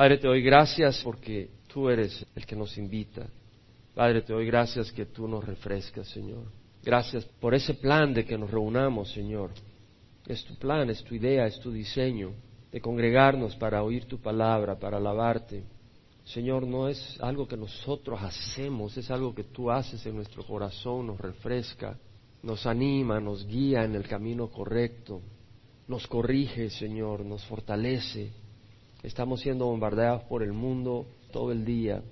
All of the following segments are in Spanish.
Padre, te doy gracias porque tú eres el que nos invita. Padre, te doy gracias que tú nos refrescas, Señor. Gracias por ese plan de que nos reunamos, Señor. Es tu plan, es tu idea, es tu diseño de congregarnos para oír tu palabra, para alabarte. Señor, no es algo que nosotros hacemos, es algo que tú haces en nuestro corazón, nos refresca, nos anima, nos guía en el camino correcto, nos corrige, Señor, nos fortalece. Estamos siendo bombardeados por el mundo todo el día,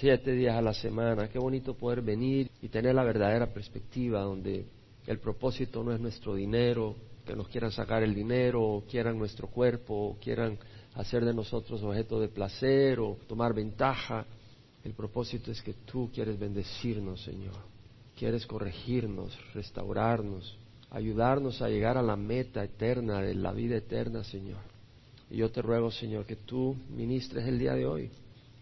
siete días a la semana. Qué bonito poder venir y tener la verdadera perspectiva donde el propósito no es nuestro dinero, que nos quieran sacar el dinero, o quieran nuestro cuerpo, o quieran hacer de nosotros objeto de placer o tomar ventaja. El propósito es que tú quieres bendecirnos, Señor. Quieres corregirnos, restaurarnos, ayudarnos a llegar a la meta eterna de la vida eterna, Señor. Y yo te ruego, Señor, que tú ministres el día de hoy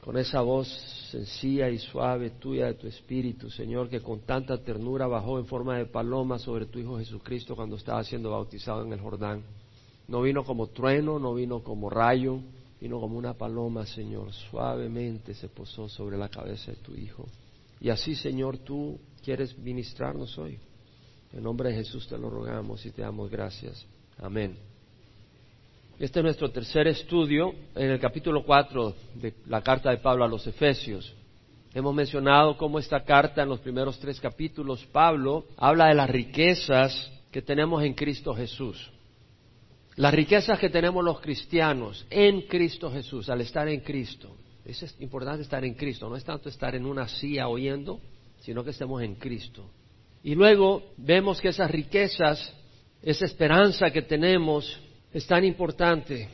con esa voz sencilla y suave tuya de tu Espíritu, Señor, que con tanta ternura bajó en forma de paloma sobre tu Hijo Jesucristo cuando estaba siendo bautizado en el Jordán. No vino como trueno, no vino como rayo, vino como una paloma, Señor. Suavemente se posó sobre la cabeza de tu Hijo. Y así, Señor, tú quieres ministrarnos hoy. En nombre de Jesús te lo rogamos y te damos gracias. Amén. Este es nuestro tercer estudio en el capítulo 4 de la carta de Pablo a los Efesios. Hemos mencionado cómo esta carta en los primeros tres capítulos, Pablo habla de las riquezas que tenemos en Cristo Jesús. Las riquezas que tenemos los cristianos en Cristo Jesús, al estar en Cristo. Es importante estar en Cristo, no es tanto estar en una silla oyendo, sino que estemos en Cristo. Y luego vemos que esas riquezas, esa esperanza que tenemos, es tan importante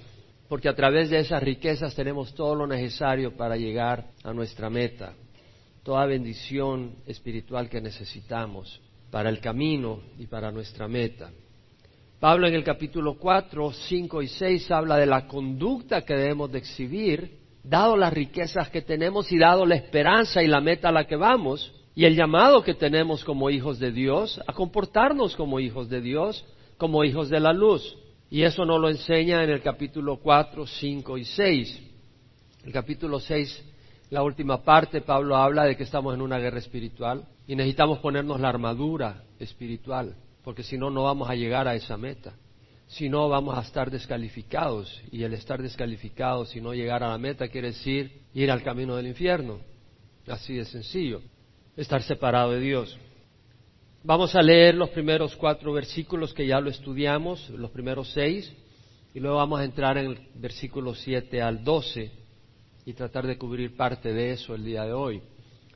porque a través de esas riquezas tenemos todo lo necesario para llegar a nuestra meta, toda bendición espiritual que necesitamos para el camino y para nuestra meta. Pablo en el capítulo 4, 5 y 6 habla de la conducta que debemos de exhibir, dado las riquezas que tenemos y dado la esperanza y la meta a la que vamos, y el llamado que tenemos como hijos de Dios a comportarnos como hijos de Dios, como hijos de la luz. Y eso nos lo enseña en el capítulo 4, 5 y 6. El capítulo 6, la última parte, Pablo habla de que estamos en una guerra espiritual y necesitamos ponernos la armadura espiritual porque si no, no vamos a llegar a esa meta. Si no, vamos a estar descalificados. Y el estar descalificados, si no llegar a la meta, quiere decir ir al camino del infierno. Así de sencillo. Estar separado de Dios. Vamos a leer los primeros cuatro versículos que ya lo estudiamos, los primeros seis, y luego vamos a entrar en el versículo siete al doce y tratar de cubrir parte de eso el día de hoy.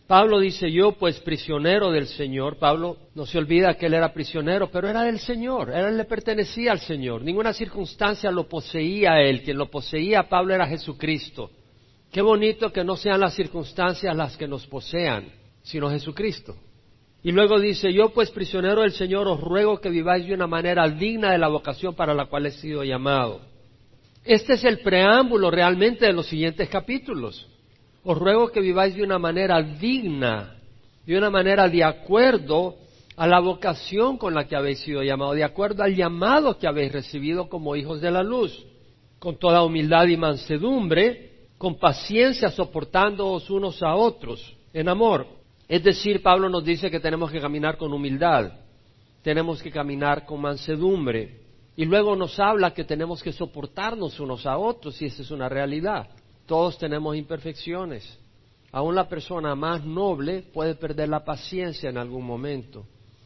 Pablo dice, yo pues prisionero del Señor, Pablo no se olvida que él era prisionero, pero era del Señor, él le pertenecía al Señor, ninguna circunstancia lo poseía él, quien lo poseía Pablo era Jesucristo. Qué bonito que no sean las circunstancias las que nos posean, sino Jesucristo. Y luego dice, yo pues prisionero del Señor os ruego que viváis de una manera digna de la vocación para la cual he sido llamado. Este es el preámbulo realmente de los siguientes capítulos os ruego que viváis de una manera digna, de una manera de acuerdo a la vocación con la que habéis sido llamados, de acuerdo al llamado que habéis recibido como hijos de la luz, con toda humildad y mansedumbre, con paciencia soportándoos unos a otros en amor. Es decir, Pablo nos dice que tenemos que caminar con humildad, tenemos que caminar con mansedumbre, y luego nos habla que tenemos que soportarnos unos a otros, y esa es una realidad. Todos tenemos imperfecciones. Aún la persona más noble puede perder la paciencia en algún momento.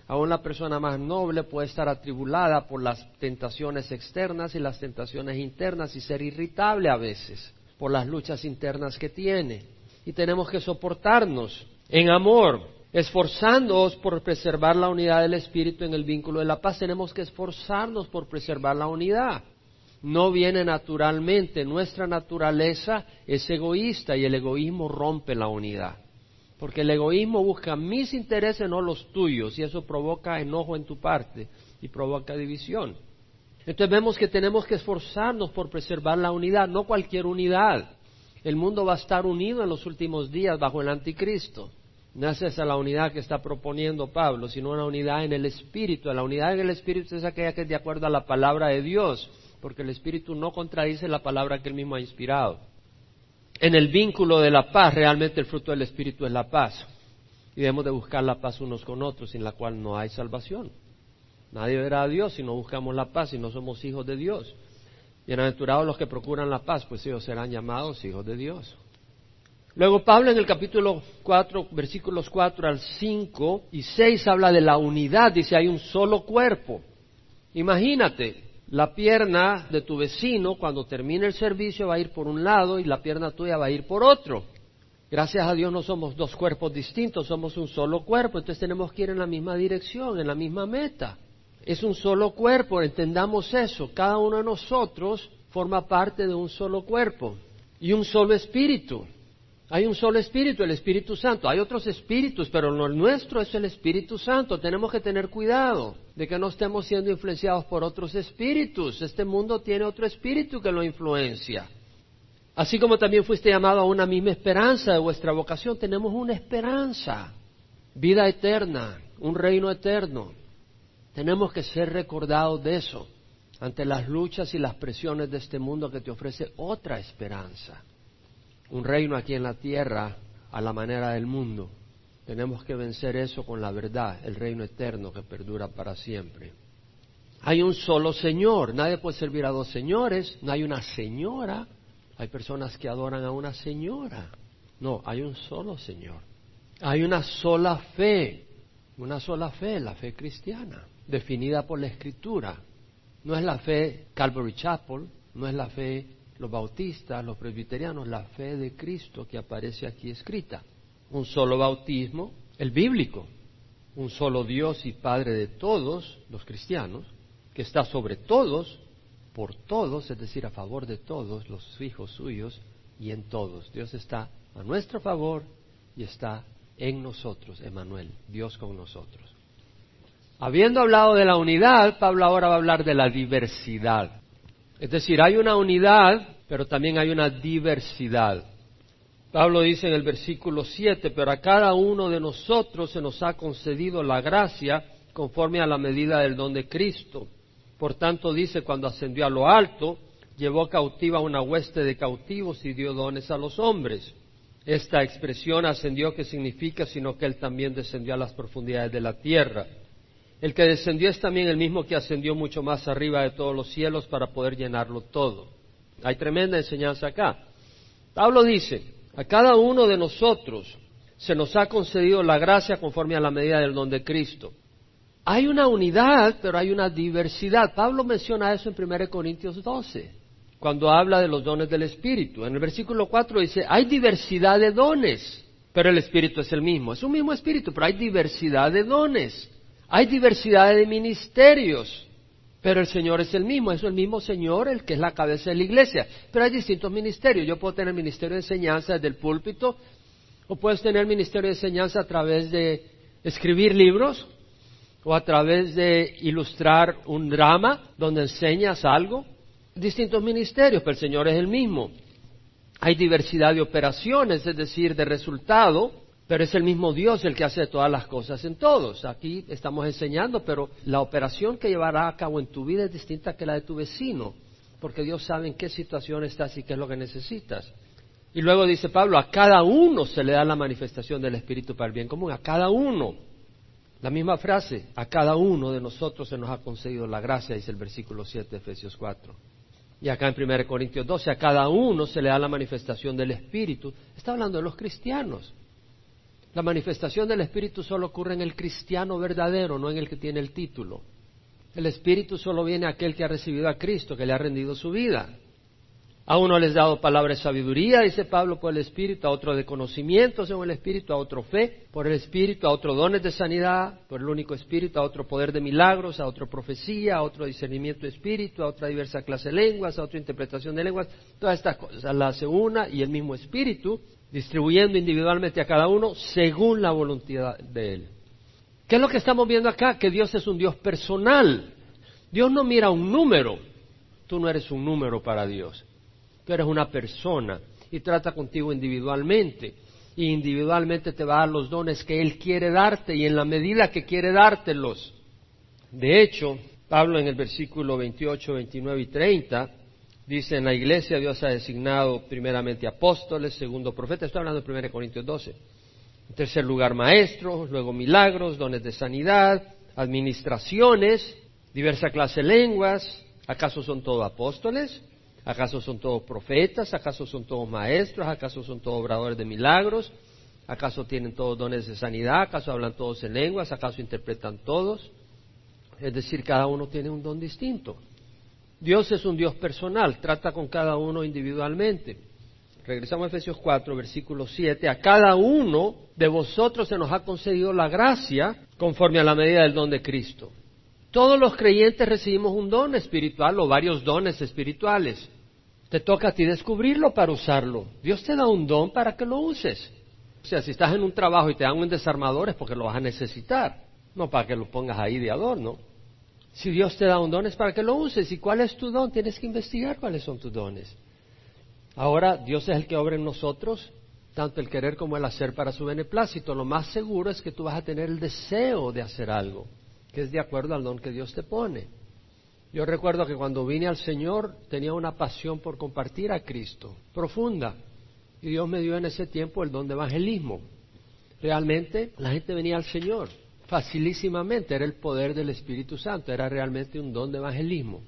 Aún la persona más noble puede estar atribulada por las tentaciones externas y las tentaciones internas y ser irritable a veces por las luchas internas que tiene. Y tenemos que soportarnos en amor, esforzándonos por preservar la unidad del Espíritu en el vínculo de la paz. Tenemos que esforzarnos por preservar la unidad no viene naturalmente. Nuestra naturaleza es egoísta y el egoísmo rompe la unidad. Porque el egoísmo busca mis intereses, no los tuyos, y eso provoca enojo en tu parte y provoca división. Entonces vemos que tenemos que esforzarnos por preservar la unidad, no cualquier unidad. El mundo va a estar unido en los últimos días bajo el anticristo. No es esa la unidad que está proponiendo Pablo, sino una unidad en el Espíritu. La unidad en el Espíritu es aquella que es de acuerdo a la palabra de Dios porque el Espíritu no contradice la palabra que él mismo ha inspirado. en el vínculo de la paz, realmente el fruto del Espíritu es la paz. Y debemos de buscar la paz unos con otros, sin la cual no hay salvación. Nadie verá a Dios si no buscamos la paz, si no somos hijos de Dios. Bienaventurados los que procuran la paz, pues ellos serán llamados hijos de Dios. Luego Pablo en el capítulo 4, versículos 4 al 5 y 6 habla de la unidad, dice hay un solo cuerpo. Imagínate, la pierna de tu vecino cuando termine el servicio va a ir por un lado y la pierna tuya va a ir por otro. Gracias a Dios no somos dos cuerpos distintos, somos un solo cuerpo, entonces tenemos que ir en la misma dirección, en la misma meta. Es un solo cuerpo, entendamos eso, cada uno de nosotros forma parte de un solo cuerpo y un solo espíritu. Hay un solo espíritu, el Espíritu Santo. Hay otros espíritus, pero lo nuestro es el Espíritu Santo. Tenemos que tener cuidado de que no estemos siendo influenciados por otros espíritus. Este mundo tiene otro espíritu que lo influencia. Así como también fuiste llamado a una misma esperanza de vuestra vocación, tenemos una esperanza, vida eterna, un reino eterno. Tenemos que ser recordados de eso ante las luchas y las presiones de este mundo que te ofrece otra esperanza un reino aquí en la tierra a la manera del mundo. Tenemos que vencer eso con la verdad, el reino eterno que perdura para siempre. Hay un solo Señor, nadie puede servir a dos señores, no hay una señora, hay personas que adoran a una señora. No, hay un solo Señor. Hay una sola fe, una sola fe, la fe cristiana, definida por la Escritura. No es la fe Calvary Chapel, no es la fe los bautistas, los presbiterianos, la fe de Cristo que aparece aquí escrita. Un solo bautismo, el bíblico, un solo Dios y Padre de todos los cristianos, que está sobre todos, por todos, es decir, a favor de todos los hijos suyos y en todos. Dios está a nuestro favor y está en nosotros, Emanuel, Dios con nosotros. Habiendo hablado de la unidad, Pablo ahora va a hablar de la diversidad. Es decir, hay una unidad, pero también hay una diversidad. Pablo dice en el versículo 7, pero a cada uno de nosotros se nos ha concedido la gracia conforme a la medida del don de Cristo. Por tanto dice, cuando ascendió a lo alto, llevó cautiva una hueste de cautivos y dio dones a los hombres. Esta expresión ascendió, ¿qué significa? Sino que él también descendió a las profundidades de la tierra. El que descendió es también el mismo que ascendió mucho más arriba de todos los cielos para poder llenarlo todo. Hay tremenda enseñanza acá. Pablo dice, a cada uno de nosotros se nos ha concedido la gracia conforme a la medida del don de Cristo. Hay una unidad, pero hay una diversidad. Pablo menciona eso en 1 Corintios 12, cuando habla de los dones del Espíritu. En el versículo 4 dice, hay diversidad de dones, pero el Espíritu es el mismo. Es un mismo Espíritu, pero hay diversidad de dones. Hay diversidad de ministerios, pero el Señor es el mismo, es el mismo Señor el que es la cabeza de la iglesia. Pero hay distintos ministerios. Yo puedo tener ministerio de enseñanza desde el púlpito, o puedes tener ministerio de enseñanza a través de escribir libros, o a través de ilustrar un drama donde enseñas algo. Distintos ministerios, pero el Señor es el mismo. Hay diversidad de operaciones, es decir, de resultado, pero es el mismo Dios el que hace todas las cosas en todos. Aquí estamos enseñando, pero la operación que llevará a cabo en tu vida es distinta que la de tu vecino, porque Dios sabe en qué situación estás y qué es lo que necesitas. Y luego dice Pablo, a cada uno se le da la manifestación del Espíritu para el bien común, a cada uno. La misma frase, a cada uno de nosotros se nos ha concedido la gracia, dice el versículo 7 de Efesios 4. Y acá en 1 Corintios 12, a cada uno se le da la manifestación del Espíritu. Está hablando de los cristianos. La manifestación del Espíritu solo ocurre en el cristiano verdadero, no en el que tiene el título. El Espíritu solo viene a aquel que ha recibido a Cristo, que le ha rendido su vida. A uno les ha dado palabra de sabiduría, dice Pablo, por el Espíritu, a otro de conocimiento según el Espíritu, a otro fe por el Espíritu, a otro dones de sanidad por el único Espíritu, a otro poder de milagros, a otro profecía, a otro discernimiento de Espíritu, a otra diversa clase de lenguas, a otra interpretación de lenguas. Todas estas cosas las hace una y el mismo Espíritu, distribuyendo individualmente a cada uno según la voluntad de Él. ¿Qué es lo que estamos viendo acá? Que Dios es un Dios personal. Dios no mira un número. Tú no eres un número para Dios. Tú eres una persona y trata contigo individualmente. Y individualmente te va a dar los dones que Él quiere darte y en la medida que quiere dártelos. De hecho, Pablo en el versículo 28, 29 y 30 Dice en la iglesia Dios ha designado primeramente apóstoles, segundo profetas, estoy hablando de 1 Corintios 12. En tercer lugar maestros, luego milagros, dones de sanidad, administraciones, diversa clase de lenguas. ¿Acaso son todos apóstoles? ¿Acaso son todos profetas? ¿Acaso son todos maestros? ¿Acaso son todos obradores de milagros? ¿Acaso tienen todos dones de sanidad? ¿Acaso hablan todos en lenguas? ¿Acaso interpretan todos? Es decir, cada uno tiene un don distinto. Dios es un Dios personal, trata con cada uno individualmente. Regresamos a Efesios 4, versículo 7. A cada uno de vosotros se nos ha concedido la gracia conforme a la medida del don de Cristo. Todos los creyentes recibimos un don espiritual o varios dones espirituales. Te toca a ti descubrirlo para usarlo. Dios te da un don para que lo uses. O sea, si estás en un trabajo y te dan un desarmador es porque lo vas a necesitar, no para que lo pongas ahí de adorno. Si Dios te da un don es para que lo uses. ¿Y cuál es tu don? Tienes que investigar cuáles son tus dones. Ahora, Dios es el que obra en nosotros, tanto el querer como el hacer para su beneplácito. Lo más seguro es que tú vas a tener el deseo de hacer algo, que es de acuerdo al don que Dios te pone. Yo recuerdo que cuando vine al Señor tenía una pasión por compartir a Cristo, profunda. Y Dios me dio en ese tiempo el don de evangelismo. Realmente la gente venía al Señor facilísimamente, era el poder del Espíritu Santo, era realmente un don de evangelismo.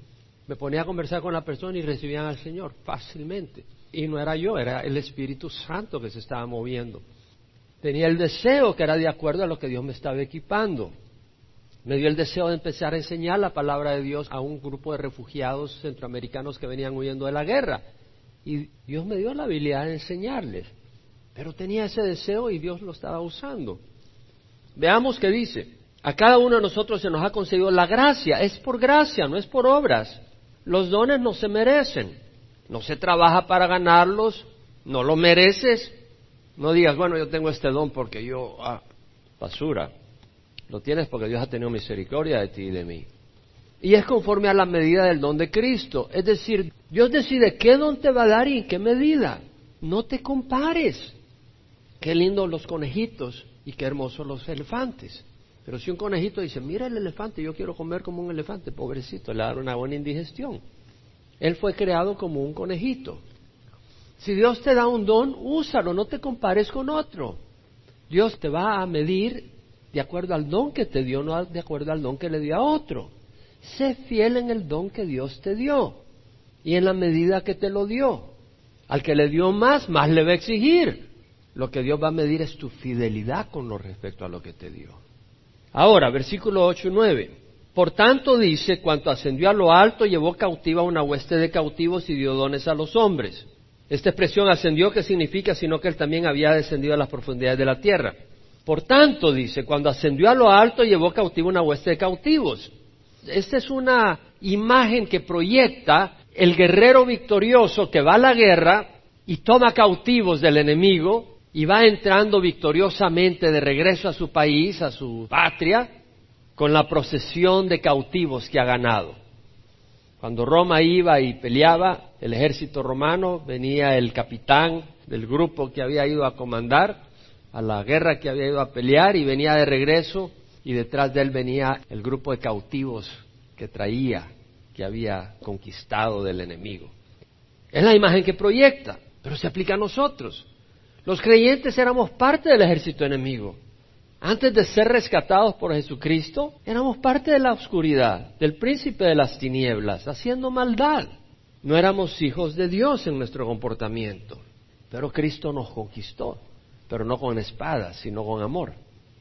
Me ponía a conversar con la persona y recibían al Señor fácilmente. Y no era yo, era el Espíritu Santo que se estaba moviendo. Tenía el deseo que era de acuerdo a lo que Dios me estaba equipando. Me dio el deseo de empezar a enseñar la palabra de Dios a un grupo de refugiados centroamericanos que venían huyendo de la guerra. Y Dios me dio la habilidad de enseñarles. Pero tenía ese deseo y Dios lo estaba usando. Veamos qué dice. A cada uno de nosotros se nos ha concedido la gracia. Es por gracia, no es por obras. Los dones no se merecen. No se trabaja para ganarlos. No lo mereces. No digas, bueno, yo tengo este don porque yo, ah, basura. Lo tienes porque Dios ha tenido misericordia de ti y de mí. Y es conforme a la medida del don de Cristo. Es decir, Dios decide qué don te va a dar y en qué medida. No te compares. Qué lindo los conejitos y qué hermosos los elefantes. Pero si un conejito dice, mira el elefante, yo quiero comer como un elefante, pobrecito, le da una buena indigestión. Él fue creado como un conejito. Si Dios te da un don, úsalo, no te compares con otro. Dios te va a medir de acuerdo al don que te dio, no de acuerdo al don que le dio a otro. Sé fiel en el don que Dios te dio y en la medida que te lo dio. Al que le dio más, más le va a exigir. Lo que Dios va a medir es tu fidelidad con lo respecto a lo que te dio. Ahora, versículo 8 y 9. Por tanto dice, cuanto ascendió a lo alto, llevó cautiva una hueste de cautivos y dio dones a los hombres. Esta expresión ascendió, ¿qué significa? Sino que él también había descendido a las profundidades de la tierra. Por tanto, dice, cuando ascendió a lo alto, llevó cautiva una hueste de cautivos. Esta es una imagen que proyecta el guerrero victorioso que va a la guerra y toma cautivos del enemigo y va entrando victoriosamente de regreso a su país, a su patria, con la procesión de cautivos que ha ganado. Cuando Roma iba y peleaba, el ejército romano, venía el capitán del grupo que había ido a comandar a la guerra que había ido a pelear y venía de regreso y detrás de él venía el grupo de cautivos que traía, que había conquistado del enemigo. Es la imagen que proyecta, pero se aplica a nosotros. Los creyentes éramos parte del ejército enemigo. Antes de ser rescatados por Jesucristo, éramos parte de la oscuridad, del príncipe de las tinieblas, haciendo maldad. No éramos hijos de Dios en nuestro comportamiento, pero Cristo nos conquistó, pero no con espadas, sino con amor.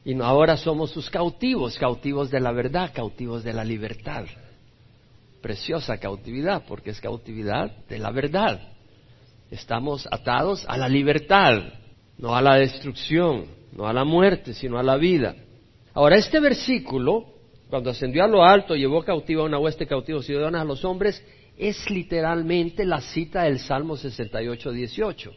Y ahora somos sus cautivos, cautivos de la verdad, cautivos de la libertad. Preciosa cautividad, porque es cautividad de la verdad. Estamos atados a la libertad, no a la destrucción, no a la muerte, sino a la vida. Ahora, este versículo, cuando ascendió a lo alto, llevó cautiva a una hueste cautivos ciudadanos a los hombres, es literalmente la cita del Salmo 68, 18.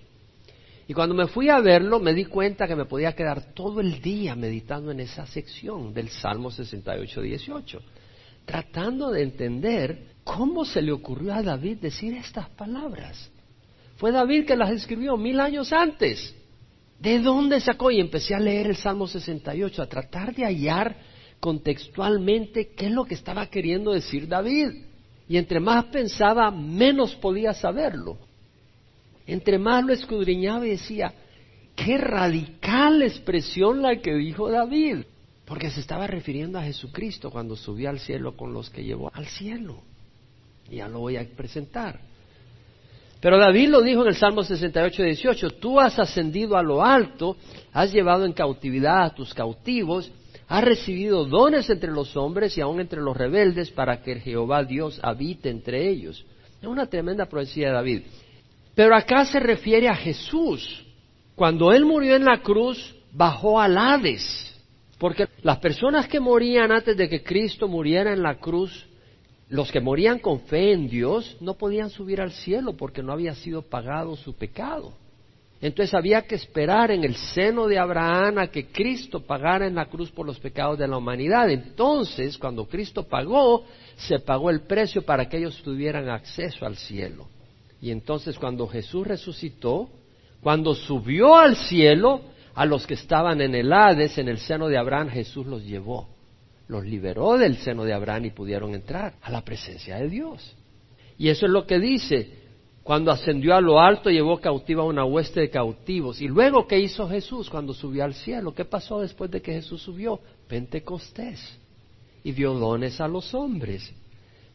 Y cuando me fui a verlo, me di cuenta que me podía quedar todo el día meditando en esa sección del Salmo 68, 18, tratando de entender cómo se le ocurrió a David decir estas palabras. Fue David que las escribió mil años antes. ¿De dónde sacó? Y empecé a leer el Salmo 68, a tratar de hallar contextualmente qué es lo que estaba queriendo decir David. Y entre más pensaba, menos podía saberlo. Entre más lo escudriñaba y decía, qué radical expresión la que dijo David, porque se estaba refiriendo a Jesucristo cuando subió al cielo con los que llevó al cielo. Ya lo voy a presentar. Pero David lo dijo en el Salmo 68, 18, tú has ascendido a lo alto, has llevado en cautividad a tus cautivos, has recibido dones entre los hombres y aún entre los rebeldes para que Jehová Dios habite entre ellos. Es una tremenda profecía de David. Pero acá se refiere a Jesús. Cuando Él murió en la cruz, bajó al Hades. Porque las personas que morían antes de que Cristo muriera en la cruz, los que morían con fe en Dios, no podían subir al cielo porque no había sido pagado su pecado. Entonces había que esperar en el seno de Abraham a que Cristo pagara en la cruz por los pecados de la humanidad. Entonces, cuando Cristo pagó, se pagó el precio para que ellos tuvieran acceso al cielo. Y entonces cuando Jesús resucitó, cuando subió al cielo, a los que estaban en el Hades, en el seno de Abraham, Jesús los llevó, los liberó del seno de Abraham y pudieron entrar a la presencia de Dios. Y eso es lo que dice, cuando ascendió a lo alto llevó cautiva una hueste de cautivos. Y luego, ¿qué hizo Jesús cuando subió al cielo? ¿Qué pasó después de que Jesús subió? Pentecostés. Y dio dones a los hombres.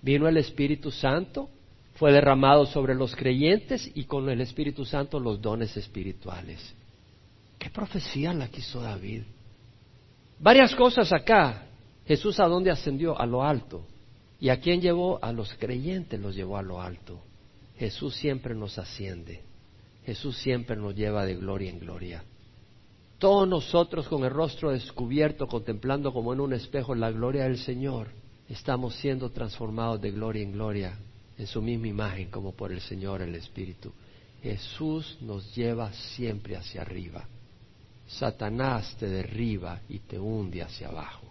Vino el Espíritu Santo fue derramado sobre los creyentes y con el Espíritu Santo los dones espirituales. ¿Qué profecía la quiso David? Varias cosas acá. Jesús a dónde ascendió? A lo alto. ¿Y a quién llevó? A los creyentes los llevó a lo alto. Jesús siempre nos asciende. Jesús siempre nos lleva de gloria en gloria. Todos nosotros con el rostro descubierto, contemplando como en un espejo la gloria del Señor, estamos siendo transformados de gloria en gloria en su misma imagen como por el Señor el Espíritu. Jesús nos lleva siempre hacia arriba. Satanás te derriba y te hunde hacia abajo.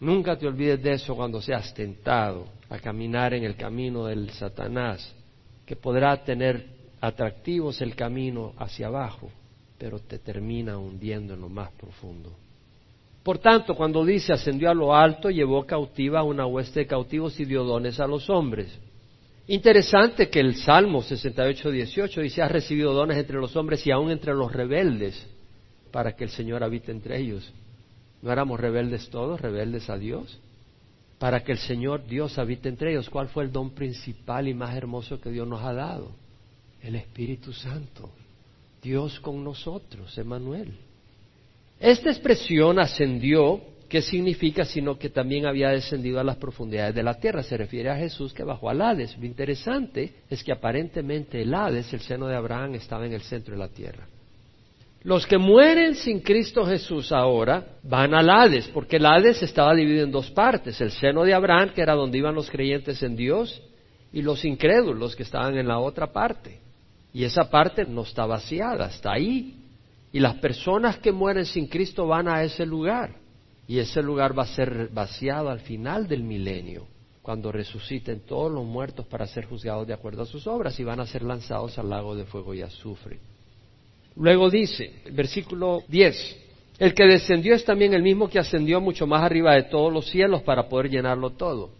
Nunca te olvides de eso cuando seas tentado a caminar en el camino del Satanás, que podrá tener atractivos el camino hacia abajo, pero te termina hundiendo en lo más profundo. Por tanto, cuando dice ascendió a lo alto, llevó cautiva una hueste de cautivos y dio dones a los hombres. Interesante que el Salmo 68, 18 dice, has recibido dones entre los hombres y aún entre los rebeldes para que el Señor habite entre ellos. ¿No éramos rebeldes todos, rebeldes a Dios? Para que el Señor Dios habite entre ellos. ¿Cuál fue el don principal y más hermoso que Dios nos ha dado? El Espíritu Santo. Dios con nosotros, Emanuel. Esta expresión ascendió ¿Qué significa? Sino que también había descendido a las profundidades de la tierra. Se refiere a Jesús que bajó al Hades. Lo interesante es que aparentemente el Hades, el seno de Abraham, estaba en el centro de la tierra. Los que mueren sin Cristo Jesús ahora van al Hades, porque el Hades estaba dividido en dos partes. El seno de Abraham, que era donde iban los creyentes en Dios, y los incrédulos que estaban en la otra parte. Y esa parte no está vaciada, está ahí. Y las personas que mueren sin Cristo van a ese lugar. Y ese lugar va a ser vaciado al final del milenio, cuando resuciten todos los muertos para ser juzgados de acuerdo a sus obras y van a ser lanzados al lago de fuego y azufre. Luego dice, versículo 10, el que descendió es también el mismo que ascendió mucho más arriba de todos los cielos para poder llenarlo todo.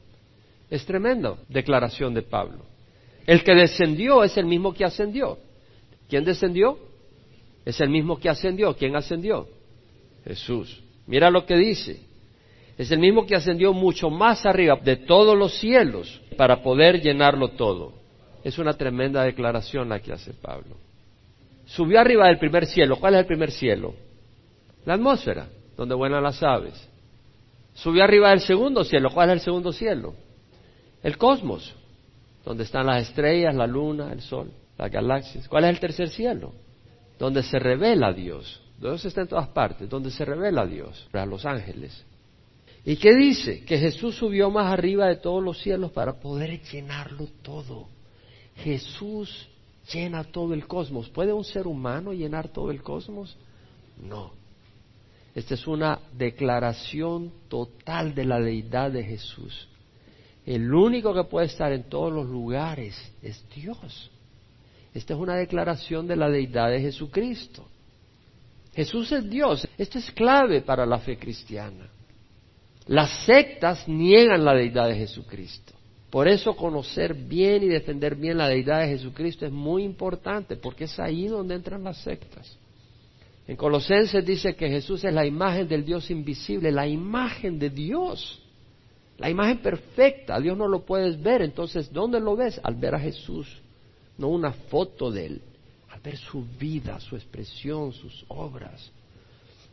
Es tremendo declaración de Pablo. El que descendió es el mismo que ascendió. ¿Quién descendió? Es el mismo que ascendió. ¿Quién ascendió? Jesús. Mira lo que dice. Es el mismo que ascendió mucho más arriba de todos los cielos para poder llenarlo todo. Es una tremenda declaración la que hace Pablo. Subió arriba del primer cielo. ¿Cuál es el primer cielo? La atmósfera, donde vuelan las aves. Subió arriba del segundo cielo. ¿Cuál es el segundo cielo? El cosmos, donde están las estrellas, la luna, el sol, las galaxias. ¿Cuál es el tercer cielo? Donde se revela Dios. Dios está en todas partes, donde se revela Dios, a los ángeles. ¿Y qué dice? Que Jesús subió más arriba de todos los cielos para poder llenarlo todo. Jesús llena todo el cosmos. ¿Puede un ser humano llenar todo el cosmos? No. Esta es una declaración total de la deidad de Jesús. El único que puede estar en todos los lugares es Dios. Esta es una declaración de la deidad de Jesucristo. Jesús es Dios. Esto es clave para la fe cristiana. Las sectas niegan la deidad de Jesucristo. Por eso conocer bien y defender bien la deidad de Jesucristo es muy importante, porque es ahí donde entran las sectas. En Colosenses dice que Jesús es la imagen del Dios invisible, la imagen de Dios, la imagen perfecta. Dios no lo puedes ver, entonces ¿dónde lo ves? Al ver a Jesús, no una foto de él, al ver su vida, su expresión, sus obras.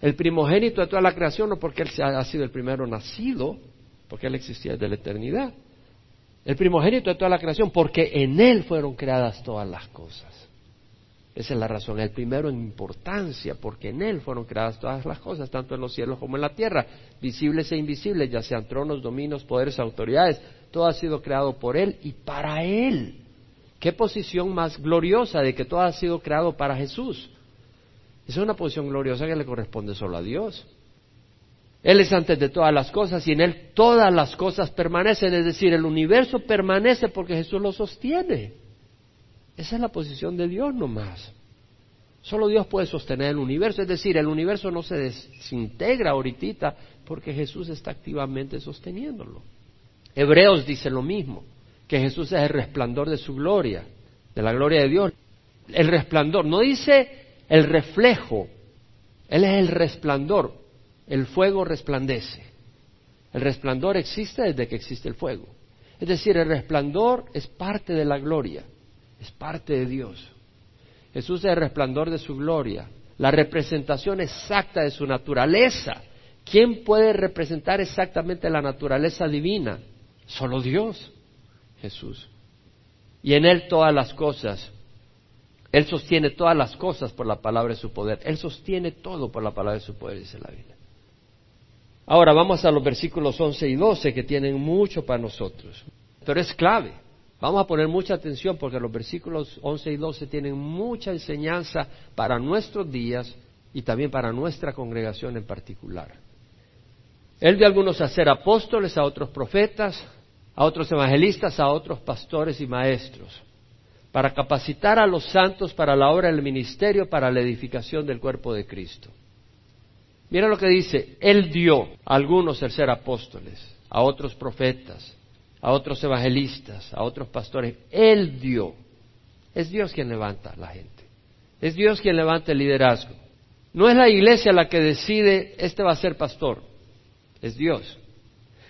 El primogénito de toda la creación, no porque él ha sido el primero nacido, porque él existía desde la eternidad. El primogénito de toda la creación, porque en él fueron creadas todas las cosas. Esa es la razón. El primero en importancia, porque en Él fueron creadas todas las cosas, tanto en los cielos como en la tierra, visibles e invisibles, ya sean tronos, dominios, poderes, autoridades. Todo ha sido creado por Él y para Él. ¿Qué posición más gloriosa de que todo ha sido creado para Jesús? Esa es una posición gloriosa que le corresponde solo a Dios. Él es antes de todas las cosas y en Él todas las cosas permanecen, es decir, el universo permanece porque Jesús lo sostiene. Esa es la posición de Dios nomás. Solo Dios puede sostener el universo, es decir, el universo no se desintegra ahorita porque Jesús está activamente sosteniéndolo. Hebreos dice lo mismo, que Jesús es el resplandor de su gloria, de la gloria de Dios. El resplandor, no dice el reflejo, Él es el resplandor, el fuego resplandece. El resplandor existe desde que existe el fuego. Es decir, el resplandor es parte de la gloria es parte de Dios. Jesús es el resplandor de su gloria, la representación exacta de su naturaleza. ¿Quién puede representar exactamente la naturaleza divina? Solo Dios, Jesús. Y en Él todas las cosas. Él sostiene todas las cosas por la palabra de su poder. Él sostiene todo por la palabra de su poder, dice la Biblia. Ahora vamos a los versículos 11 y 12 que tienen mucho para nosotros. Pero es clave. Vamos a poner mucha atención porque los versículos 11 y 12 tienen mucha enseñanza para nuestros días y también para nuestra congregación en particular. Él a algunos a ser apóstoles, a otros profetas, a otros evangelistas, a otros pastores y maestros, para capacitar a los santos para la obra del ministerio, para la edificación del cuerpo de Cristo. Mira lo que dice, Él dio a algunos el ser apóstoles, a otros profetas, a otros evangelistas, a otros pastores. Él dio. Es Dios quien levanta a la gente. Es Dios quien levanta el liderazgo. No es la iglesia la que decide, este va a ser pastor. Es Dios.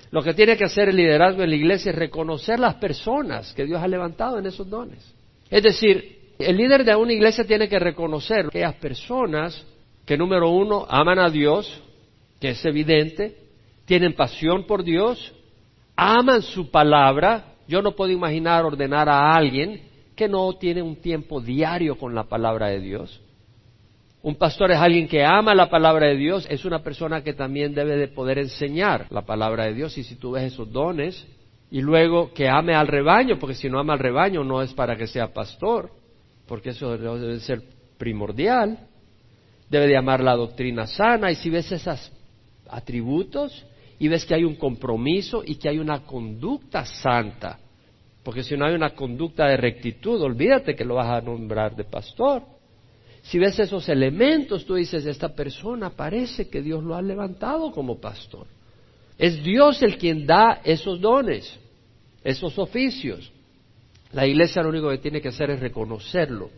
Lo que tiene que hacer el liderazgo en la iglesia es reconocer las personas que Dios ha levantado en esos dones. Es decir, el líder de una iglesia tiene que reconocer aquellas personas que, número uno, aman a Dios, que es evidente, tienen pasión por Dios, aman su palabra. Yo no puedo imaginar ordenar a alguien que no tiene un tiempo diario con la palabra de Dios. Un pastor es alguien que ama la palabra de Dios, es una persona que también debe de poder enseñar la palabra de Dios y si tú ves esos dones y luego que ame al rebaño, porque si no ama al rebaño no es para que sea pastor, porque eso debe ser primordial, debe de amar la doctrina sana y si ves esos atributos, y ves que hay un compromiso y que hay una conducta santa. Porque si no hay una conducta de rectitud, olvídate que lo vas a nombrar de pastor. Si ves esos elementos, tú dices, esta persona parece que Dios lo ha levantado como pastor. Es Dios el quien da esos dones, esos oficios. La iglesia lo único que tiene que hacer es reconocerlo.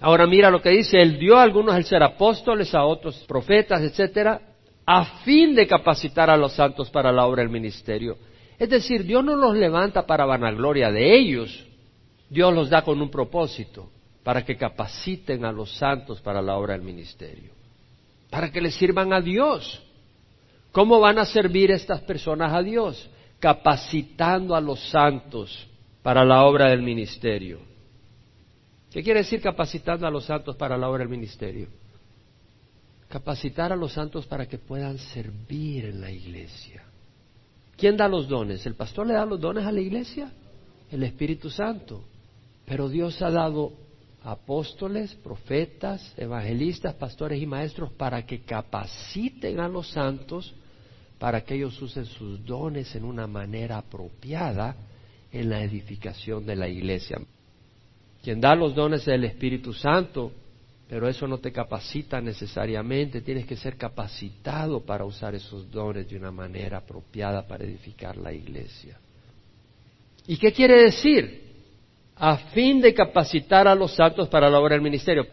Ahora mira lo que dice, él dio a algunos el ser apóstoles, a otros profetas, etcétera, a fin de capacitar a los santos para la obra del ministerio. Es decir, Dios no los levanta para vanagloria de ellos, Dios los da con un propósito, para que capaciten a los santos para la obra del ministerio, para que les sirvan a Dios. ¿Cómo van a servir estas personas a Dios? Capacitando a los santos para la obra del ministerio. ¿Qué quiere decir capacitando a los santos para la obra del ministerio? capacitar a los santos para que puedan servir en la iglesia. ¿Quién da los dones? ¿El pastor le da los dones a la iglesia? El Espíritu Santo. Pero Dios ha dado apóstoles, profetas, evangelistas, pastores y maestros para que capaciten a los santos para que ellos usen sus dones en una manera apropiada en la edificación de la iglesia. Quien da los dones es el Espíritu Santo, pero eso no te capacita necesariamente, tienes que ser capacitado para usar esos dones de una manera apropiada para edificar la iglesia. ¿Y qué quiere decir? A fin de capacitar a los santos para la obra del ministerio.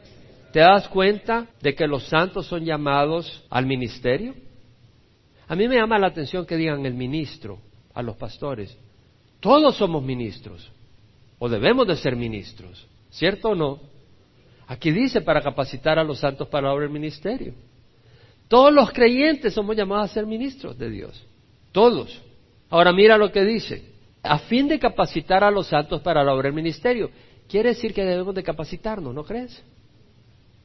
¿Te das cuenta de que los santos son llamados al ministerio? A mí me llama la atención que digan el ministro a los pastores. Todos somos ministros, o debemos de ser ministros, ¿cierto o no? Aquí dice para capacitar a los santos para la obra del ministerio. Todos los creyentes somos llamados a ser ministros de Dios, todos. Ahora mira lo que dice, a fin de capacitar a los santos para la obra del ministerio. Quiere decir que debemos de capacitarnos, ¿no crees?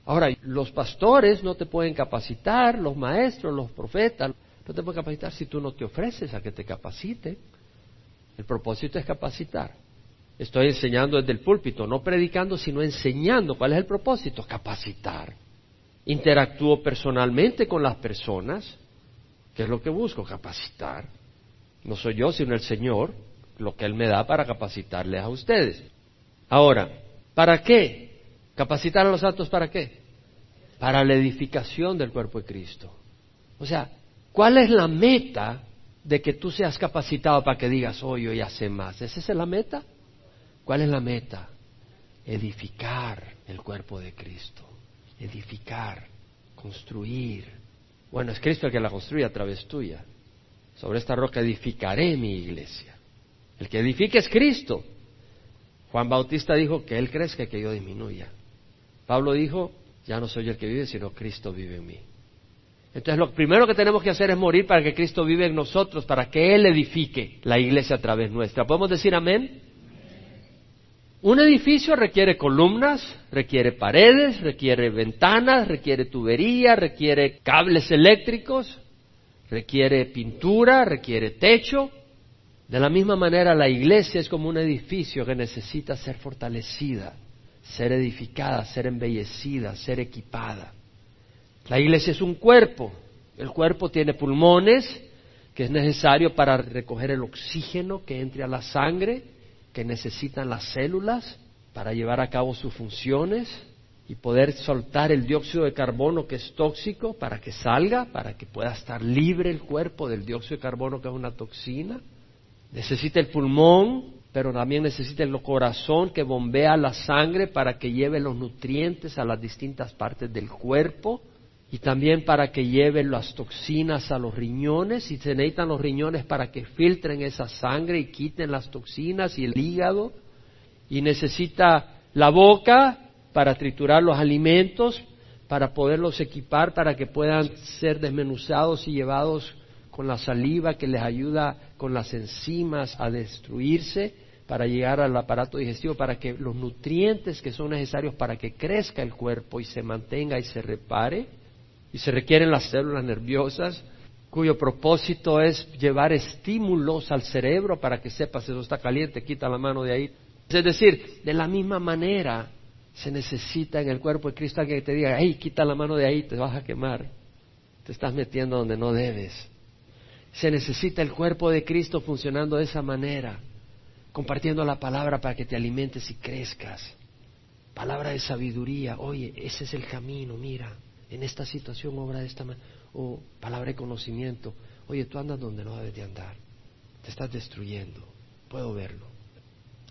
Ahora, los pastores no te pueden capacitar, los maestros, los profetas, no te pueden capacitar si tú no te ofreces a que te capacite. El propósito es capacitar. Estoy enseñando desde el púlpito, no predicando, sino enseñando. ¿Cuál es el propósito? Capacitar. Interactúo personalmente con las personas. ¿Qué es lo que busco? Capacitar. No soy yo, sino el Señor, lo que Él me da para capacitarles a ustedes. Ahora, ¿para qué? ¿Capacitar a los santos para qué? Para la edificación del cuerpo de Cristo. O sea, ¿cuál es la meta de que tú seas capacitado para que digas, oh, yo ya sé más? ¿Esa es la meta? ¿Cuál es la meta? Edificar el cuerpo de Cristo. Edificar, construir. Bueno, es Cristo el que la construye a través tuya. Sobre esta roca edificaré mi iglesia. El que edifique es Cristo. Juan Bautista dijo que Él crezca y que yo disminuya. Pablo dijo, ya no soy yo el que vive, sino Cristo vive en mí. Entonces lo primero que tenemos que hacer es morir para que Cristo vive en nosotros, para que Él edifique la iglesia a través nuestra. ¿Podemos decir amén? Un edificio requiere columnas, requiere paredes, requiere ventanas, requiere tubería, requiere cables eléctricos, requiere pintura, requiere techo. De la misma manera, la iglesia es como un edificio que necesita ser fortalecida, ser edificada, ser embellecida, ser equipada. La iglesia es un cuerpo. El cuerpo tiene pulmones, que es necesario para recoger el oxígeno que entre a la sangre que necesitan las células para llevar a cabo sus funciones y poder soltar el dióxido de carbono que es tóxico para que salga, para que pueda estar libre el cuerpo del dióxido de carbono que es una toxina. Necesita el pulmón, pero también necesita el corazón que bombea la sangre para que lleve los nutrientes a las distintas partes del cuerpo y también para que lleve las toxinas a los riñones y se necesitan los riñones para que filtren esa sangre y quiten las toxinas y el hígado. Y necesita la boca para triturar los alimentos, para poderlos equipar para que puedan ser desmenuzados y llevados con la saliva que les ayuda con las enzimas a destruirse para llegar al aparato digestivo, para que los nutrientes que son necesarios para que crezca el cuerpo y se mantenga y se repare, y se requieren las células nerviosas, cuyo propósito es llevar estímulos al cerebro para que sepas eso está caliente, quita la mano de ahí. Es decir, de la misma manera se necesita en el cuerpo de Cristo alguien que te diga, hey, quita la mano de ahí, te vas a quemar, te estás metiendo donde no debes. Se necesita el cuerpo de Cristo funcionando de esa manera, compartiendo la palabra para que te alimentes y crezcas. Palabra de sabiduría, oye, ese es el camino, mira en esta situación obra de esta manera, o palabra de conocimiento, oye, tú andas donde no debes de andar, te estás destruyendo, puedo verlo.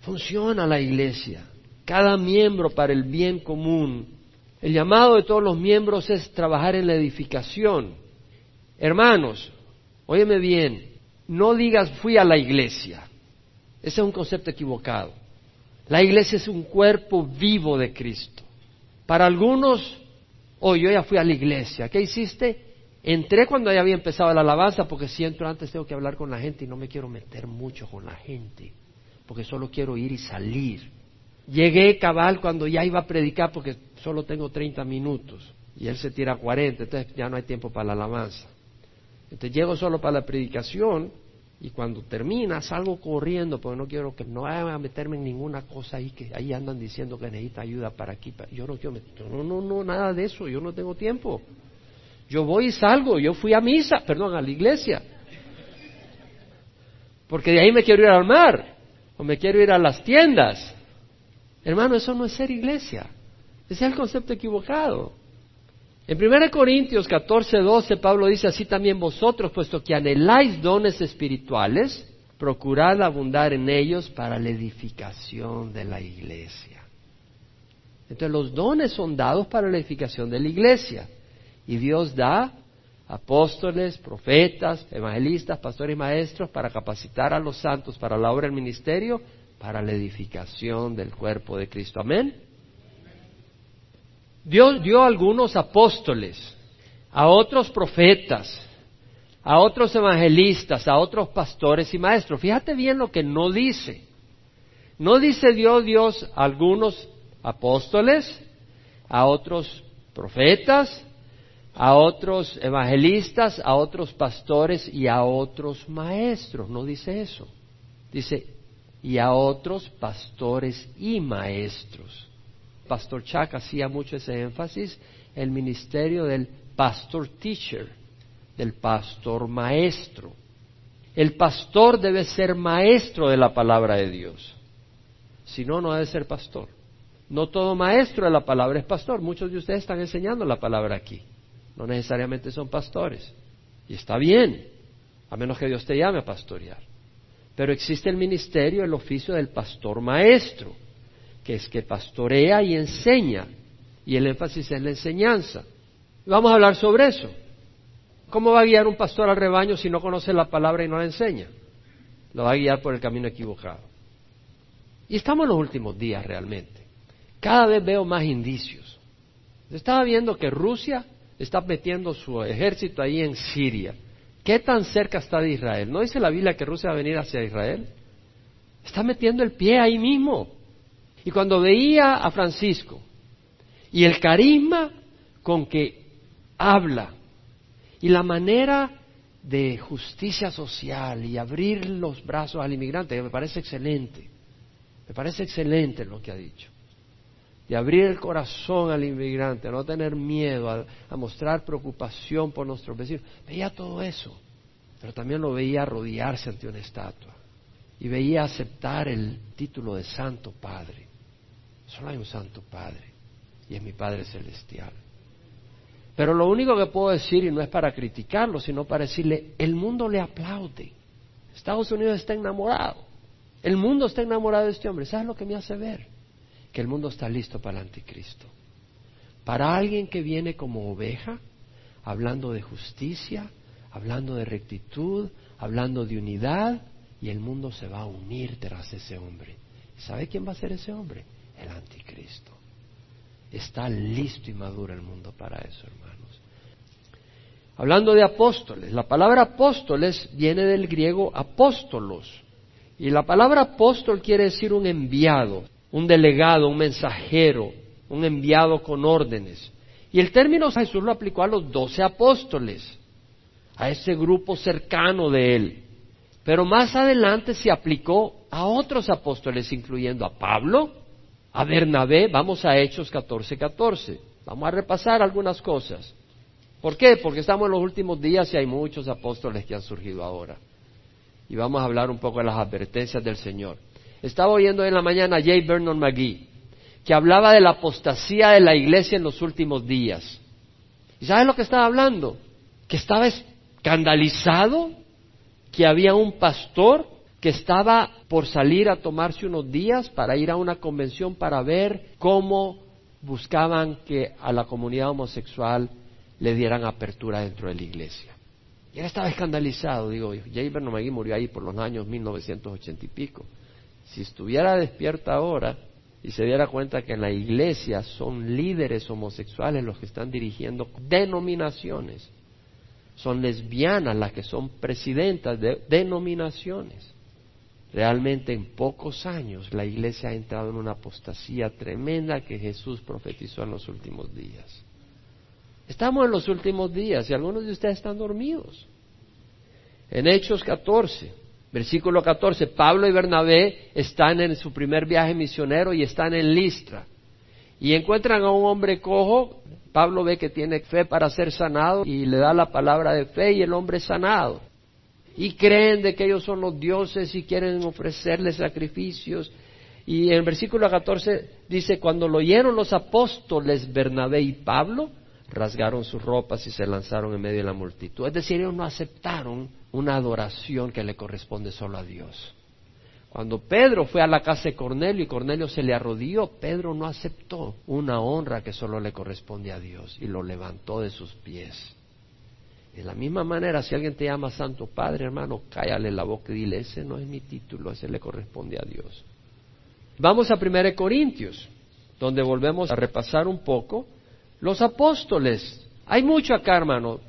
Funciona la iglesia, cada miembro para el bien común. El llamado de todos los miembros es trabajar en la edificación. Hermanos, óyeme bien, no digas fui a la iglesia. Ese es un concepto equivocado. La iglesia es un cuerpo vivo de Cristo. Para algunos Oh, yo ya fui a la iglesia. ¿Qué hiciste? Entré cuando ya había empezado la alabanza porque si entro antes tengo que hablar con la gente y no me quiero meter mucho con la gente porque solo quiero ir y salir. Llegué cabal cuando ya iba a predicar porque solo tengo 30 minutos y él se tira 40, entonces ya no hay tiempo para la alabanza. Entonces llego solo para la predicación y cuando termina salgo corriendo porque no quiero que no vayan a meterme en ninguna cosa ahí que ahí andan diciendo que necesita ayuda para aquí. Yo no quiero meter, no, no, no, nada de eso, yo no tengo tiempo. Yo voy y salgo, yo fui a misa, perdón, a la iglesia. Porque de ahí me quiero ir al mar o me quiero ir a las tiendas. Hermano, eso no es ser iglesia. Ese es el concepto equivocado. En 1 Corintios 14, 12, Pablo dice así también vosotros, puesto que anheláis dones espirituales, procurad abundar en ellos para la edificación de la iglesia. Entonces los dones son dados para la edificación de la iglesia. Y Dios da apóstoles, profetas, evangelistas, pastores y maestros para capacitar a los santos para la obra del ministerio, para la edificación del cuerpo de Cristo. Amén. Dios dio a algunos apóstoles, a otros profetas, a otros evangelistas, a otros pastores y maestros. Fíjate bien lo que no dice. No dice Dios Dios a algunos apóstoles, a otros profetas, a otros evangelistas, a otros pastores y a otros maestros. No dice eso. Dice, y a otros pastores y maestros. Pastor Chuck hacía mucho ese énfasis, el ministerio del pastor teacher, del pastor maestro. El pastor debe ser maestro de la palabra de Dios. Si no, no debe ser pastor. No todo maestro de la palabra es pastor. Muchos de ustedes están enseñando la palabra aquí no necesariamente son pastores. Y está bien, a menos que Dios te llame a pastorear. Pero existe el ministerio, el oficio del pastor maestro, que es que pastorea y enseña. Y el énfasis es la enseñanza. Vamos a hablar sobre eso. ¿Cómo va a guiar un pastor al rebaño si no conoce la palabra y no la enseña? Lo va a guiar por el camino equivocado. Y estamos en los últimos días realmente. Cada vez veo más indicios. Estaba viendo que Rusia está metiendo su ejército ahí en Siria. ¿Qué tan cerca está de Israel? ¿No dice la Biblia que Rusia va a venir hacia Israel? Está metiendo el pie ahí mismo. Y cuando veía a Francisco y el carisma con que habla y la manera de justicia social y abrir los brazos al inmigrante, me parece excelente. Me parece excelente lo que ha dicho de abrir el corazón al inmigrante, a no tener miedo, a, mostrar preocupación por nuestros vecinos. Veía todo eso, pero también lo veía arrodillarse ante una estatua y veía aceptar el título de Santo Padre. Solo hay un Santo Padre y es mi Padre Celestial. Pero lo único que puedo decir, y no es para criticarlo, sino para decirle, el mundo le aplaude. Estados Unidos está enamorado. El mundo está enamorado de este hombre. ¿Sabes lo que me hace ver? que el mundo está listo para el anticristo. Para alguien que viene como oveja, hablando de justicia, hablando de rectitud, hablando de unidad, y el mundo se va a unir tras ese hombre. ¿Sabe quién va a ser ese hombre? El anticristo. Está listo y maduro el mundo para eso, hermanos. Hablando de apóstoles, la palabra apóstoles viene del griego apóstolos. Y la palabra apóstol quiere decir un enviado un delegado, un mensajero, un enviado con órdenes. Y el término Jesús lo aplicó a los doce apóstoles, a ese grupo cercano de él. Pero más adelante se aplicó a otros apóstoles, incluyendo a Pablo, a Bernabé. Vamos a Hechos 14, 14. Vamos a repasar algunas cosas. ¿Por qué? Porque estamos en los últimos días y hay muchos apóstoles que han surgido ahora. Y vamos a hablar un poco de las advertencias del Señor. Estaba oyendo en la mañana a J. Vernon McGee, que hablaba de la apostasía de la iglesia en los últimos días. ¿Y sabes lo que estaba hablando? Que estaba escandalizado que había un pastor que estaba por salir a tomarse unos días para ir a una convención para ver cómo buscaban que a la comunidad homosexual le dieran apertura dentro de la iglesia. Y él estaba escandalizado, digo, J. Vernon murió ahí por los años 1980 y pico. Si estuviera despierta ahora y se diera cuenta que en la iglesia son líderes homosexuales los que están dirigiendo denominaciones, son lesbianas las que son presidentas de denominaciones. Realmente en pocos años la iglesia ha entrado en una apostasía tremenda que Jesús profetizó en los últimos días. Estamos en los últimos días y algunos de ustedes están dormidos. En Hechos 14, Versículo 14, Pablo y Bernabé están en su primer viaje misionero y están en Listra. Y encuentran a un hombre cojo, Pablo ve que tiene fe para ser sanado y le da la palabra de fe y el hombre es sanado. Y creen de que ellos son los dioses y quieren ofrecerle sacrificios. Y en el versículo 14 dice, cuando lo oyeron los apóstoles Bernabé y Pablo, rasgaron sus ropas y se lanzaron en medio de la multitud. Es decir, ellos no aceptaron una adoración que le corresponde solo a Dios. Cuando Pedro fue a la casa de Cornelio y Cornelio se le arrodilló, Pedro no aceptó una honra que solo le corresponde a Dios y lo levantó de sus pies. De la misma manera, si alguien te llama Santo Padre, hermano, cállale la boca y dile, ese no es mi título, ese le corresponde a Dios. Vamos a 1 Corintios, donde volvemos a repasar un poco los apóstoles. Hay mucho acá, hermano.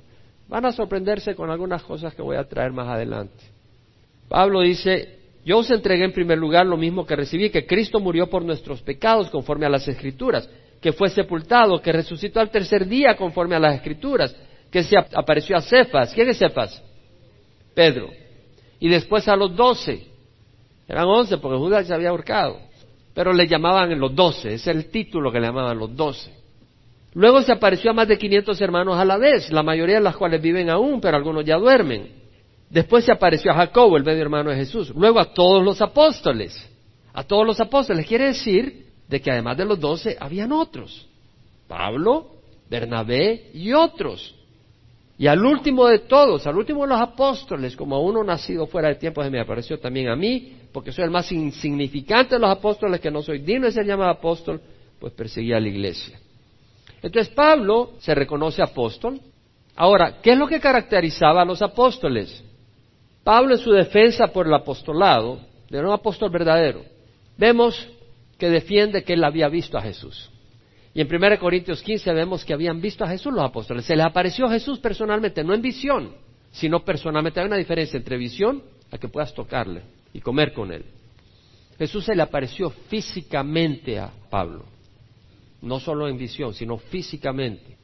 Van a sorprenderse con algunas cosas que voy a traer más adelante. Pablo dice, yo os entregué en primer lugar lo mismo que recibí, que Cristo murió por nuestros pecados conforme a las Escrituras, que fue sepultado, que resucitó al tercer día conforme a las Escrituras, que se apareció a Cefas. ¿Quién es Cefas? Pedro. Y después a los doce. Eran once porque Judas se había ahorcado. Pero le llamaban los doce, es el título que le llamaban los doce. Luego se apareció a más de 500 hermanos a la vez, la mayoría de las cuales viven aún, pero algunos ya duermen. Después se apareció a Jacobo, el medio hermano de Jesús. Luego a todos los apóstoles. A todos los apóstoles. Quiere decir de que además de los doce habían otros. Pablo, Bernabé y otros. Y al último de todos, al último de los apóstoles, como a uno nacido fuera de tiempo, se me apareció también a mí, porque soy el más insignificante de los apóstoles, que no soy digno de ser llamado apóstol, pues perseguía a la iglesia. Entonces Pablo se reconoce apóstol. Ahora, ¿qué es lo que caracterizaba a los apóstoles? Pablo en su defensa por el apostolado, de un apóstol verdadero, vemos que defiende que él había visto a Jesús. Y en 1 Corintios 15 vemos que habían visto a Jesús los apóstoles. Se les apareció Jesús personalmente, no en visión, sino personalmente. Hay una diferencia entre visión a que puedas tocarle y comer con él. Jesús se le apareció físicamente a Pablo no solo en visión, sino físicamente.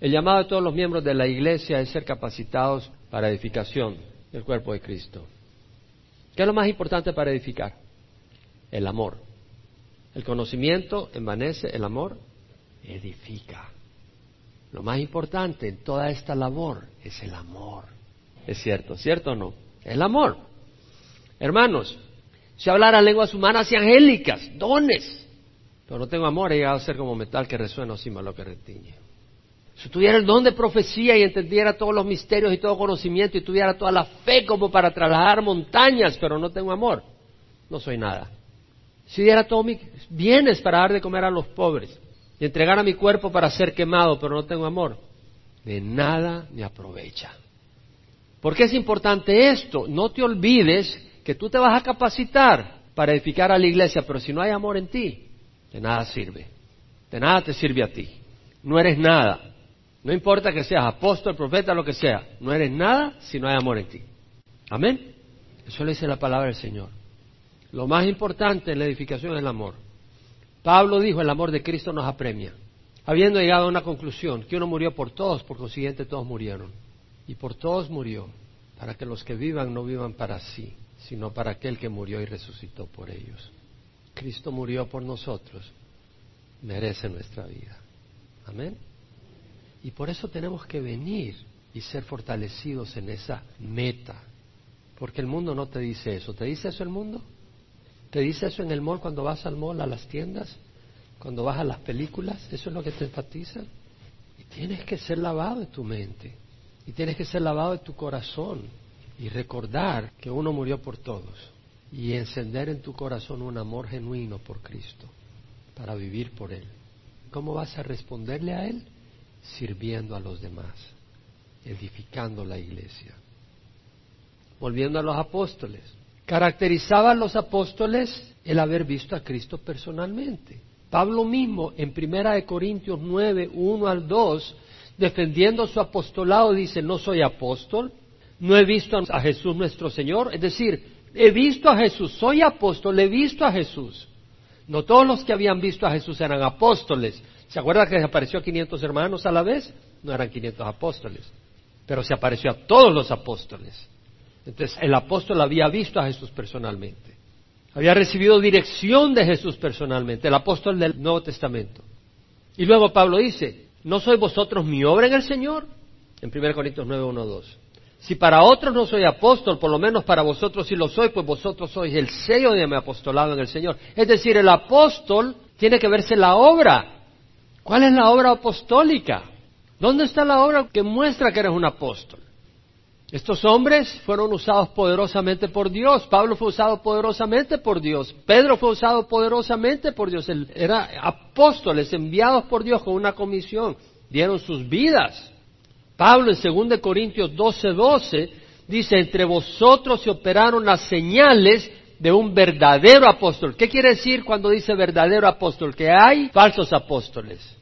El llamado de todos los miembros de la iglesia es ser capacitados para edificación del cuerpo de Cristo. ¿Qué es lo más importante para edificar? El amor. El conocimiento envanece, el amor edifica. Lo más importante en toda esta labor es el amor. Es cierto, ¿cierto o no? El amor. Hermanos, si hablara lenguas humanas y angélicas, dones, pero no tengo amor, he llegado a ser como metal que resuena encima lo que retiñe. Si tuviera el don de profecía y entendiera todos los misterios y todo conocimiento y tuviera toda la fe como para trasladar montañas, pero no tengo amor, no soy nada. Si diera todos mis bienes para dar de comer a los pobres y entregara mi cuerpo para ser quemado, pero no tengo amor, de nada me aprovecha. ¿Por qué es importante esto? No te olvides que tú te vas a capacitar para edificar a la iglesia, pero si no hay amor en ti, de nada sirve. De nada te sirve a ti. No eres nada. No importa que seas apóstol, profeta, lo que sea. No eres nada si no hay amor en ti. Amén. Eso le dice la palabra del Señor. Lo más importante en la edificación es el amor. Pablo dijo, el amor de Cristo nos apremia. Habiendo llegado a una conclusión, que uno murió por todos, por consiguiente todos murieron. Y por todos murió, para que los que vivan no vivan para sí, sino para aquel que murió y resucitó por ellos. Cristo murió por nosotros, merece nuestra vida. Amén. Y por eso tenemos que venir y ser fortalecidos en esa meta. Porque el mundo no te dice eso. ¿Te dice eso el mundo? ¿Te dice eso en el mall cuando vas al mall, a las tiendas? Cuando vas a las películas, eso es lo que te enfatiza. Y tienes que ser lavado de tu mente. Y tienes que ser lavado de tu corazón. Y recordar que uno murió por todos y encender en tu corazón un amor genuino por Cristo para vivir por Él. ¿Cómo vas a responderle a Él? Sirviendo a los demás, edificando la iglesia. Volviendo a los apóstoles. Caracterizaba a los apóstoles el haber visto a Cristo personalmente. Pablo mismo en Primera de Corintios 9, 1 al 2, defendiendo su apostolado, dice, no soy apóstol, no he visto a Jesús nuestro Señor, es decir, he visto a Jesús, soy apóstol, he visto a Jesús. No todos los que habían visto a Jesús eran apóstoles. ¿Se acuerda que apareció a 500 hermanos a la vez? No eran 500 apóstoles, pero se apareció a todos los apóstoles. Entonces el apóstol había visto a Jesús personalmente. Había recibido dirección de Jesús personalmente, el apóstol del Nuevo Testamento. Y luego Pablo dice, ¿no sois vosotros mi obra en el Señor? En 1 Corintios 9, 1, 2. Si para otros no soy apóstol, por lo menos para vosotros sí lo soy, pues vosotros sois el sello de mi apostolado en el Señor. Es decir, el apóstol tiene que verse la obra ¿Cuál es la obra apostólica? ¿Dónde está la obra que muestra que eres un apóstol? Estos hombres fueron usados poderosamente por Dios. Pablo fue usado poderosamente por Dios. Pedro fue usado poderosamente por Dios. Eran apóstoles enviados por Dios con una comisión. Dieron sus vidas. Pablo en 2 Corintios 12, 12 dice, entre vosotros se operaron las señales de un verdadero apóstol. ¿Qué quiere decir cuando dice verdadero apóstol? Que hay falsos apóstoles.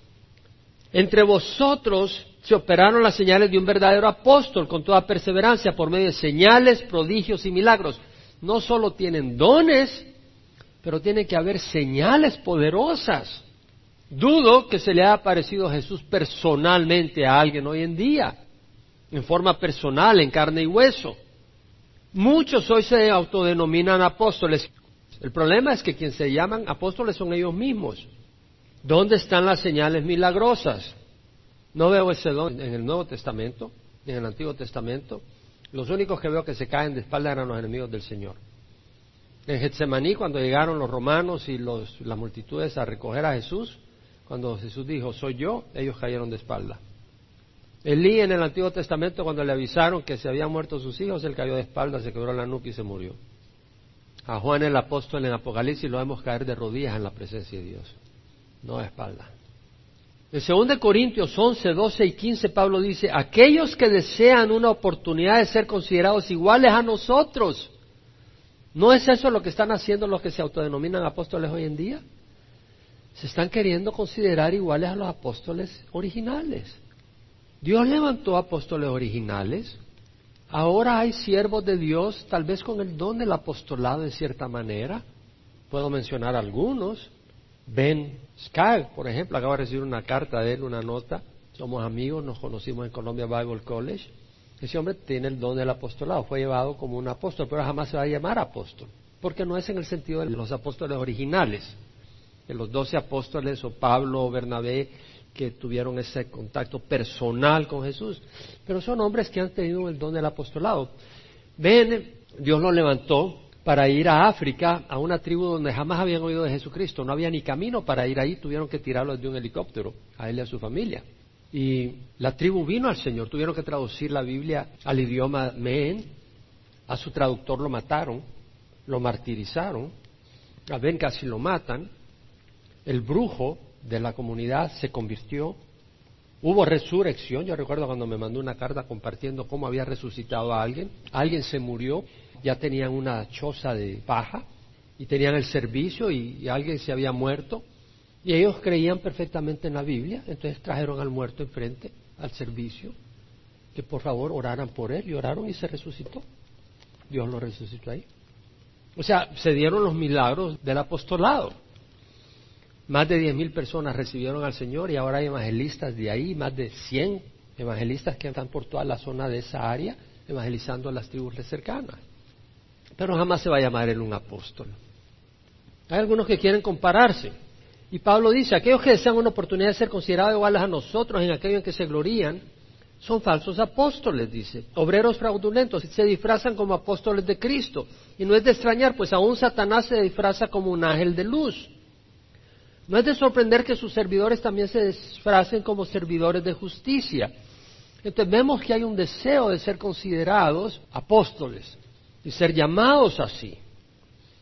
Entre vosotros se operaron las señales de un verdadero apóstol con toda perseverancia por medio de señales, prodigios y milagros. No solo tienen dones, pero tiene que haber señales poderosas. Dudo que se le haya aparecido Jesús personalmente a alguien hoy en día, en forma personal, en carne y hueso. Muchos hoy se autodenominan apóstoles. El problema es que quienes se llaman apóstoles son ellos mismos. ¿Dónde están las señales milagrosas? No veo ese don en el Nuevo Testamento, ni en el Antiguo Testamento. Los únicos que veo que se caen de espalda eran los enemigos del Señor. En Getsemaní, cuando llegaron los romanos y las multitudes a recoger a Jesús, cuando Jesús dijo, soy yo, ellos cayeron de espalda. Elí en el Antiguo Testamento, cuando le avisaron que se habían muerto sus hijos, él cayó de espalda, se quebró la nuca y se murió. A Juan el apóstol en Apocalipsis lo vemos caer de rodillas en la presencia de Dios, no de espalda. En 2 Corintios 11, 12 y 15 Pablo dice, aquellos que desean una oportunidad de ser considerados iguales a nosotros, ¿no es eso lo que están haciendo los que se autodenominan apóstoles hoy en día? Se están queriendo considerar iguales a los apóstoles originales. Dios levantó apóstoles originales. Ahora hay siervos de Dios, tal vez con el don del apostolado de cierta manera. Puedo mencionar algunos. Ben Skagg, por ejemplo, acaba de recibir una carta de él, una nota. Somos amigos, nos conocimos en Columbia Bible College. Ese hombre tiene el don del apostolado, fue llevado como un apóstol, pero jamás se va a llamar apóstol, porque no es en el sentido de los apóstoles originales, de los doce apóstoles o Pablo o Bernabé que tuvieron ese contacto personal con Jesús, pero son hombres que han tenido el don del apostolado. Ven, Dios lo levantó para ir a África, a una tribu donde jamás habían oído de Jesucristo. No había ni camino para ir ahí, tuvieron que tirarlo desde un helicóptero, a él y a su familia. Y la tribu vino al Señor, tuvieron que traducir la Biblia al idioma Meen, a su traductor lo mataron, lo martirizaron, a Ben casi lo matan, el brujo de la comunidad se convirtió, hubo resurrección, yo recuerdo cuando me mandó una carta compartiendo cómo había resucitado a alguien, alguien se murió ya tenían una choza de paja y tenían el servicio y, alguien se había muerto y ellos creían perfectamente en la Biblia, entonces trajeron al muerto enfrente al servicio que por favor oraran por él y oraron y se resucitó. Dios lo resucitó ahí. O sea, se dieron los milagros del apostolado. Más de diez mil personas recibieron al Señor y ahora hay evangelistas de ahí, más de cien evangelistas que están por toda la zona de esa área evangelizando a las tribus cercanas pero jamás se va a llamar él un apóstol. Hay algunos que quieren compararse. Y Pablo dice, aquellos que desean una oportunidad de ser considerados iguales a nosotros en aquello en que se glorían, son falsos apóstoles, dice. Obreros fraudulentos, se disfrazan como apóstoles de Cristo. Y no es de extrañar, pues aún Satanás se disfraza como un ángel de luz. No es de sorprender que sus servidores también se disfracen como servidores de justicia. Entonces vemos que hay un deseo de ser considerados apóstoles y ser llamados así.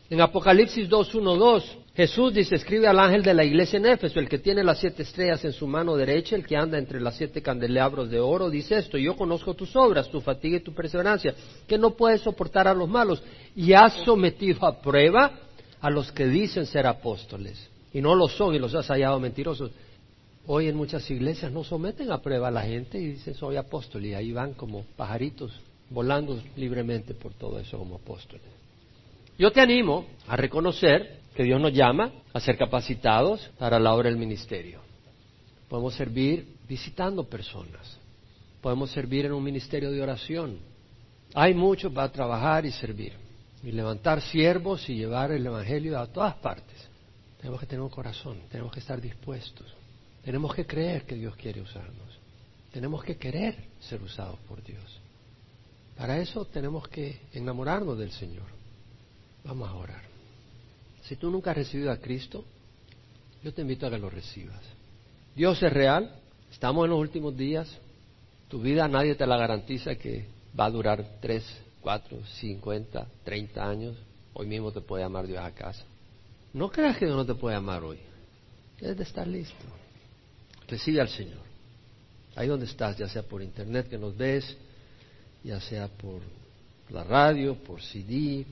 En Apocalipsis 2.1.2, Jesús dice, escribe al ángel de la iglesia en Éfeso, el que tiene las siete estrellas en su mano derecha, el que anda entre las siete candelabros de oro, dice esto, yo conozco tus obras, tu fatiga y tu perseverancia, que no puedes soportar a los malos, y has sometido a prueba a los que dicen ser apóstoles, y no lo son, y los has hallado mentirosos. Hoy en muchas iglesias no someten a prueba a la gente y dicen soy apóstol, y ahí van como pajaritos volando libremente por todo eso como apóstoles. Yo te animo a reconocer que Dios nos llama a ser capacitados para la obra del ministerio. Podemos servir visitando personas. Podemos servir en un ministerio de oración. Hay mucho para trabajar y servir. Y levantar siervos y llevar el Evangelio a todas partes. Tenemos que tener un corazón, tenemos que estar dispuestos. Tenemos que creer que Dios quiere usarnos. Tenemos que querer ser usados por Dios. Para eso tenemos que enamorarnos del Señor. Vamos a orar. Si tú nunca has recibido a Cristo, yo te invito a que lo recibas. Dios es real, estamos en los últimos días, tu vida nadie te la garantiza que va a durar tres, cuatro, cincuenta, treinta años. Hoy mismo te puede llamar Dios a casa. No creas que Dios no te puede amar hoy. Debes de estar listo. Recibe al Señor. Ahí donde estás, ya sea por internet que nos ves, ya sea por la radio, por CD.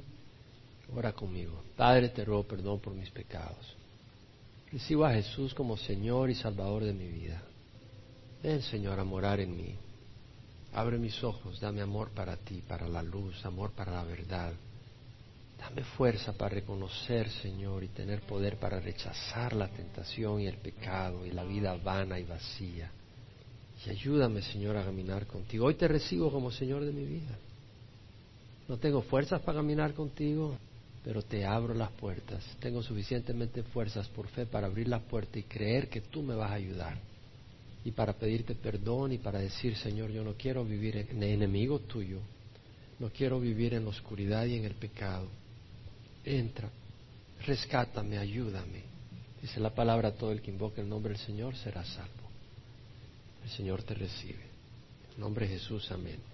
Ora conmigo. Padre, te ruego perdón por mis pecados. Recibo a Jesús como Señor y Salvador de mi vida. Ven, Señor, a morar en mí. Abre mis ojos, dame amor para ti, para la luz, amor para la verdad. Dame fuerza para reconocer, Señor, y tener poder para rechazar la tentación y el pecado y la vida vana y vacía. Y ayúdame, Señor, a caminar contigo. Hoy te recibo como Señor de mi vida. No tengo fuerzas para caminar contigo, pero te abro las puertas. Tengo suficientemente fuerzas por fe para abrir las puertas y creer que tú me vas a ayudar. Y para pedirte perdón y para decir, Señor, yo no quiero vivir en enemigo tuyo. No quiero vivir en la oscuridad y en el pecado. Entra, rescátame, ayúdame. Dice la palabra, todo el que invoque el nombre del Señor será salvo. El Señor te recibe. En nombre de Jesús, amén.